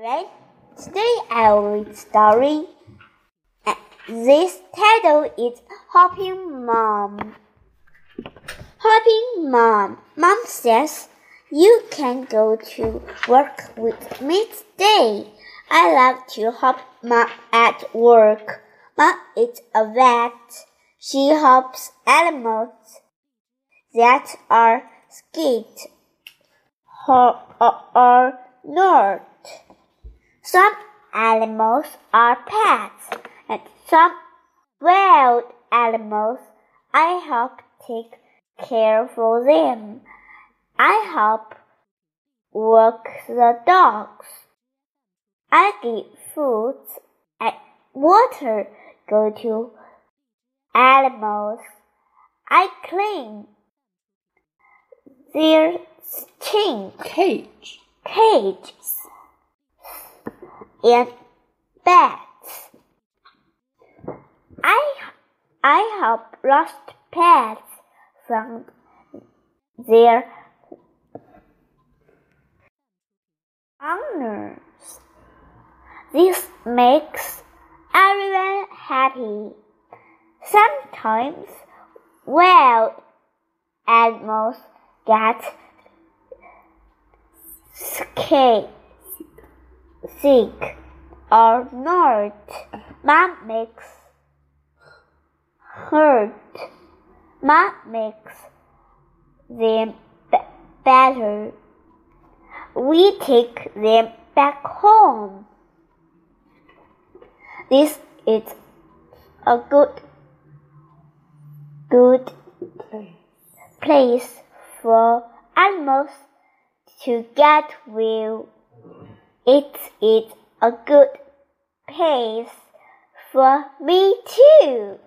Right. Today I will read story. Uh, This title is Hopping Mom. Hopping Mom. Mom says you can go to work with me today. I love to help Mom at work. Mom is a vet. She helps animals that are scared or, or, or not. Some animals are pets, and some wild animals I help take care for them. I help walk the dogs. I give food and water go to animals. I clean their stink Cage. cages and beds. I I help lost pets from their owners. This makes everyone happy. Sometimes wild animals get scared sick or not. Mom makes hurt. Mom makes them be- better. We take them back home. This is a good, good place for animals to get well. It is a good place for me too.